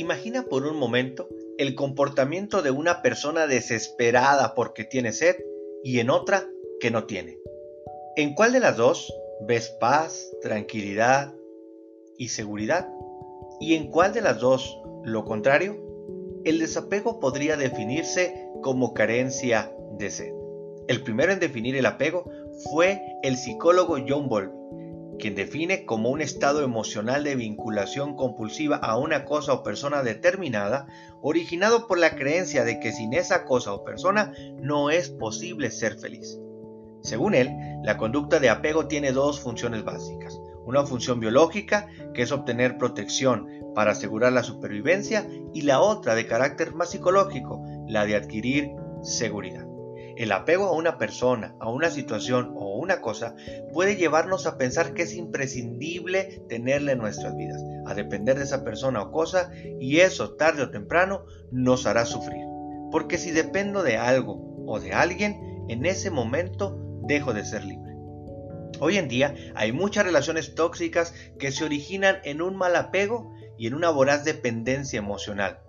Imagina por un momento el comportamiento de una persona desesperada porque tiene sed y en otra que no tiene. ¿En cuál de las dos ves paz, tranquilidad y seguridad? ¿Y en cuál de las dos lo contrario? El desapego podría definirse como carencia de sed. El primero en definir el apego fue el psicólogo John Bowlby quien define como un estado emocional de vinculación compulsiva a una cosa o persona determinada, originado por la creencia de que sin esa cosa o persona no es posible ser feliz. Según él, la conducta de apego tiene dos funciones básicas. Una función biológica, que es obtener protección para asegurar la supervivencia, y la otra de carácter más psicológico, la de adquirir seguridad. El apego a una persona, a una situación o una cosa puede llevarnos a pensar que es imprescindible tenerla en nuestras vidas, a depender de esa persona o cosa, y eso tarde o temprano nos hará sufrir. Porque si dependo de algo o de alguien, en ese momento dejo de ser libre. Hoy en día hay muchas relaciones tóxicas que se originan en un mal apego y en una voraz dependencia emocional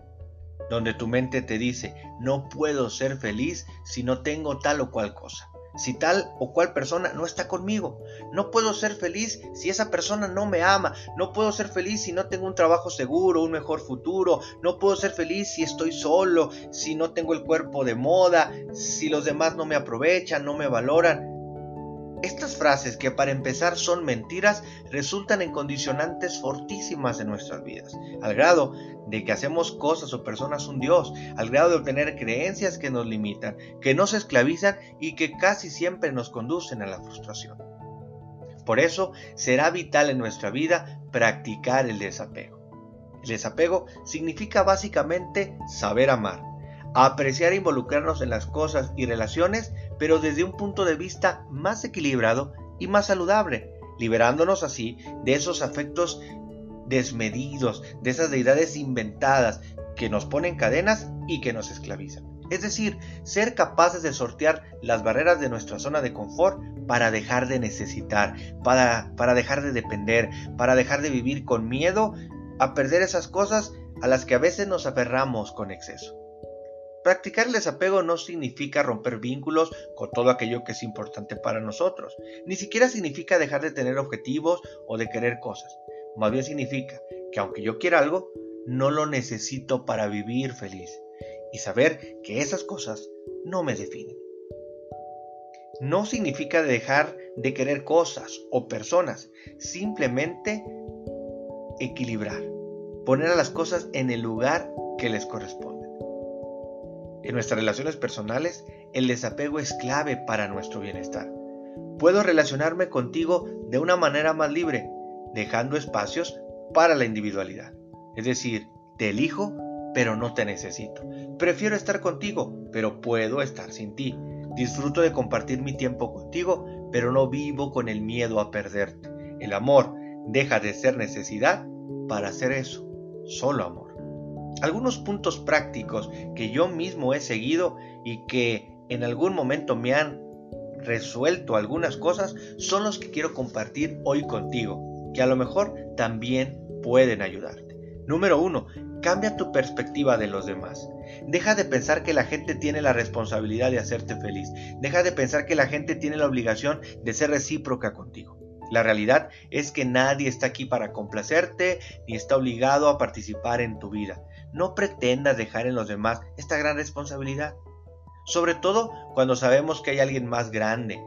donde tu mente te dice, no puedo ser feliz si no tengo tal o cual cosa. Si tal o cual persona no está conmigo. No puedo ser feliz si esa persona no me ama. No puedo ser feliz si no tengo un trabajo seguro, un mejor futuro. No puedo ser feliz si estoy solo, si no tengo el cuerpo de moda, si los demás no me aprovechan, no me valoran. Estas frases, que para empezar son mentiras, resultan en condicionantes fortísimas en nuestras vidas, al grado de que hacemos cosas o personas un Dios, al grado de obtener creencias que nos limitan, que nos esclavizan y que casi siempre nos conducen a la frustración. Por eso será vital en nuestra vida practicar el desapego. El desapego significa básicamente saber amar, apreciar e involucrarnos en las cosas y relaciones, pero desde un punto de vista más equilibrado y más saludable, liberándonos así de esos afectos desmedidos, de esas deidades inventadas que nos ponen cadenas y que nos esclavizan. Es decir, ser capaces de sortear las barreras de nuestra zona de confort para dejar de necesitar, para, para dejar de depender, para dejar de vivir con miedo a perder esas cosas a las que a veces nos aferramos con exceso. Practicar el desapego no significa romper vínculos con todo aquello que es importante para nosotros. Ni siquiera significa dejar de tener objetivos o de querer cosas. Más bien significa que aunque yo quiera algo, no lo necesito para vivir feliz. Y saber que esas cosas no me definen. No significa dejar de querer cosas o personas. Simplemente equilibrar. Poner a las cosas en el lugar que les corresponde. En nuestras relaciones personales, el desapego es clave para nuestro bienestar. Puedo relacionarme contigo de una manera más libre, dejando espacios para la individualidad. Es decir, te elijo, pero no te necesito. Prefiero estar contigo, pero puedo estar sin ti. Disfruto de compartir mi tiempo contigo, pero no vivo con el miedo a perderte. El amor deja de ser necesidad para ser eso, solo amor algunos puntos prácticos que yo mismo he seguido y que en algún momento me han resuelto algunas cosas son los que quiero compartir hoy contigo, que a lo mejor también pueden ayudarte. Número uno, cambia tu perspectiva de los demás. Deja de pensar que la gente tiene la responsabilidad de hacerte feliz. Deja de pensar que la gente tiene la obligación de ser recíproca contigo. La realidad es que nadie está aquí para complacerte ni está obligado a participar en tu vida. No pretendas dejar en los demás esta gran responsabilidad. Sobre todo cuando sabemos que hay alguien más grande,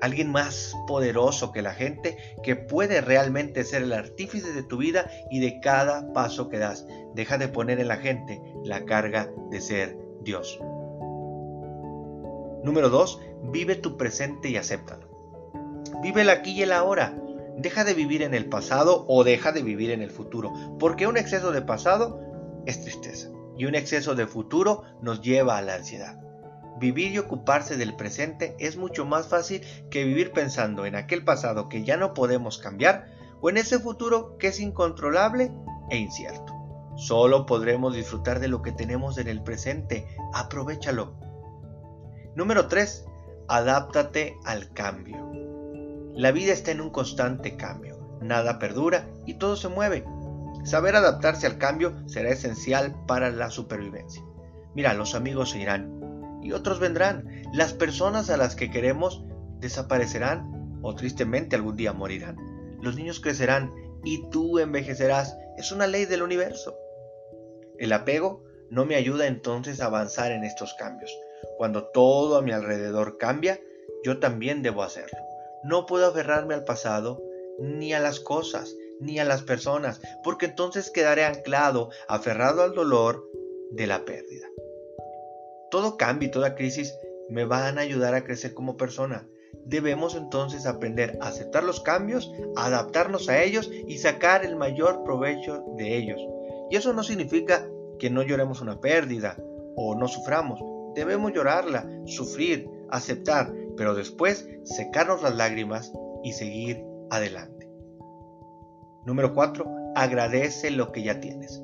alguien más poderoso que la gente que puede realmente ser el artífice de tu vida y de cada paso que das. Deja de poner en la gente la carga de ser Dios. Número 2. Vive tu presente y acéptalo. Vive el aquí y el ahora. Deja de vivir en el pasado o deja de vivir en el futuro. Porque un exceso de pasado es tristeza. Y un exceso de futuro nos lleva a la ansiedad. Vivir y ocuparse del presente es mucho más fácil que vivir pensando en aquel pasado que ya no podemos cambiar o en ese futuro que es incontrolable e incierto. Solo podremos disfrutar de lo que tenemos en el presente. Aprovechalo. Número 3. Adáptate al cambio. La vida está en un constante cambio, nada perdura y todo se mueve. Saber adaptarse al cambio será esencial para la supervivencia. Mira, los amigos se irán y otros vendrán. Las personas a las que queremos desaparecerán o tristemente algún día morirán. Los niños crecerán y tú envejecerás. Es una ley del universo. El apego no me ayuda entonces a avanzar en estos cambios. Cuando todo a mi alrededor cambia, yo también debo hacerlo. No puedo aferrarme al pasado, ni a las cosas, ni a las personas, porque entonces quedaré anclado, aferrado al dolor de la pérdida. Todo cambio y toda crisis me van a ayudar a crecer como persona. Debemos entonces aprender a aceptar los cambios, adaptarnos a ellos y sacar el mayor provecho de ellos. Y eso no significa que no lloremos una pérdida o no suframos. Debemos llorarla, sufrir, aceptar, pero después secarnos las lágrimas y seguir adelante. Número 4. Agradece lo que ya tienes.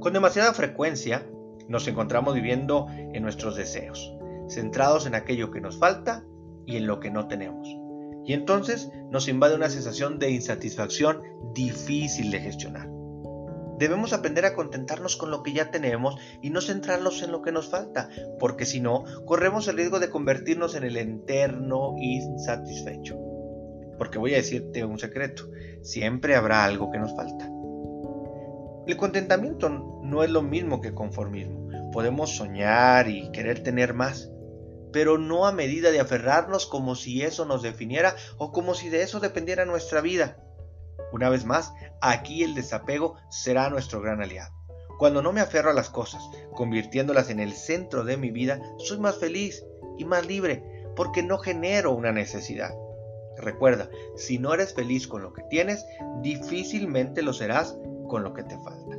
Con demasiada frecuencia nos encontramos viviendo en nuestros deseos, centrados en aquello que nos falta y en lo que no tenemos. Y entonces nos invade una sensación de insatisfacción difícil de gestionar. Debemos aprender a contentarnos con lo que ya tenemos y no centrarnos en lo que nos falta, porque si no, corremos el riesgo de convertirnos en el eterno insatisfecho. Porque voy a decirte un secreto, siempre habrá algo que nos falta. El contentamiento no es lo mismo que conformismo. Podemos soñar y querer tener más, pero no a medida de aferrarnos como si eso nos definiera o como si de eso dependiera nuestra vida. Una vez más, aquí el desapego será nuestro gran aliado. Cuando no me aferro a las cosas, convirtiéndolas en el centro de mi vida, soy más feliz y más libre porque no genero una necesidad. Recuerda, si no eres feliz con lo que tienes, difícilmente lo serás con lo que te falta.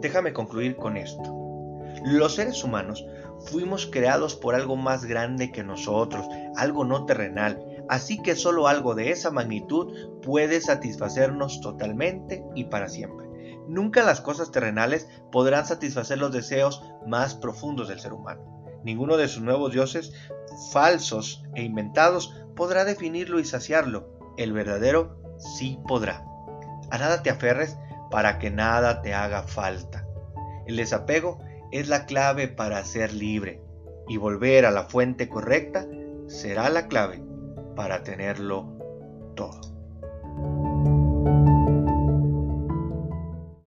Déjame concluir con esto. Los seres humanos fuimos creados por algo más grande que nosotros, algo no terrenal, así que solo algo de esa magnitud puede satisfacernos totalmente y para siempre. Nunca las cosas terrenales podrán satisfacer los deseos más profundos del ser humano. Ninguno de sus nuevos dioses, falsos e inventados, podrá definirlo y saciarlo. El verdadero sí podrá. A nada te aferres para que nada te haga falta. El desapego es la clave para ser libre y volver a la fuente correcta será la clave para tenerlo todo.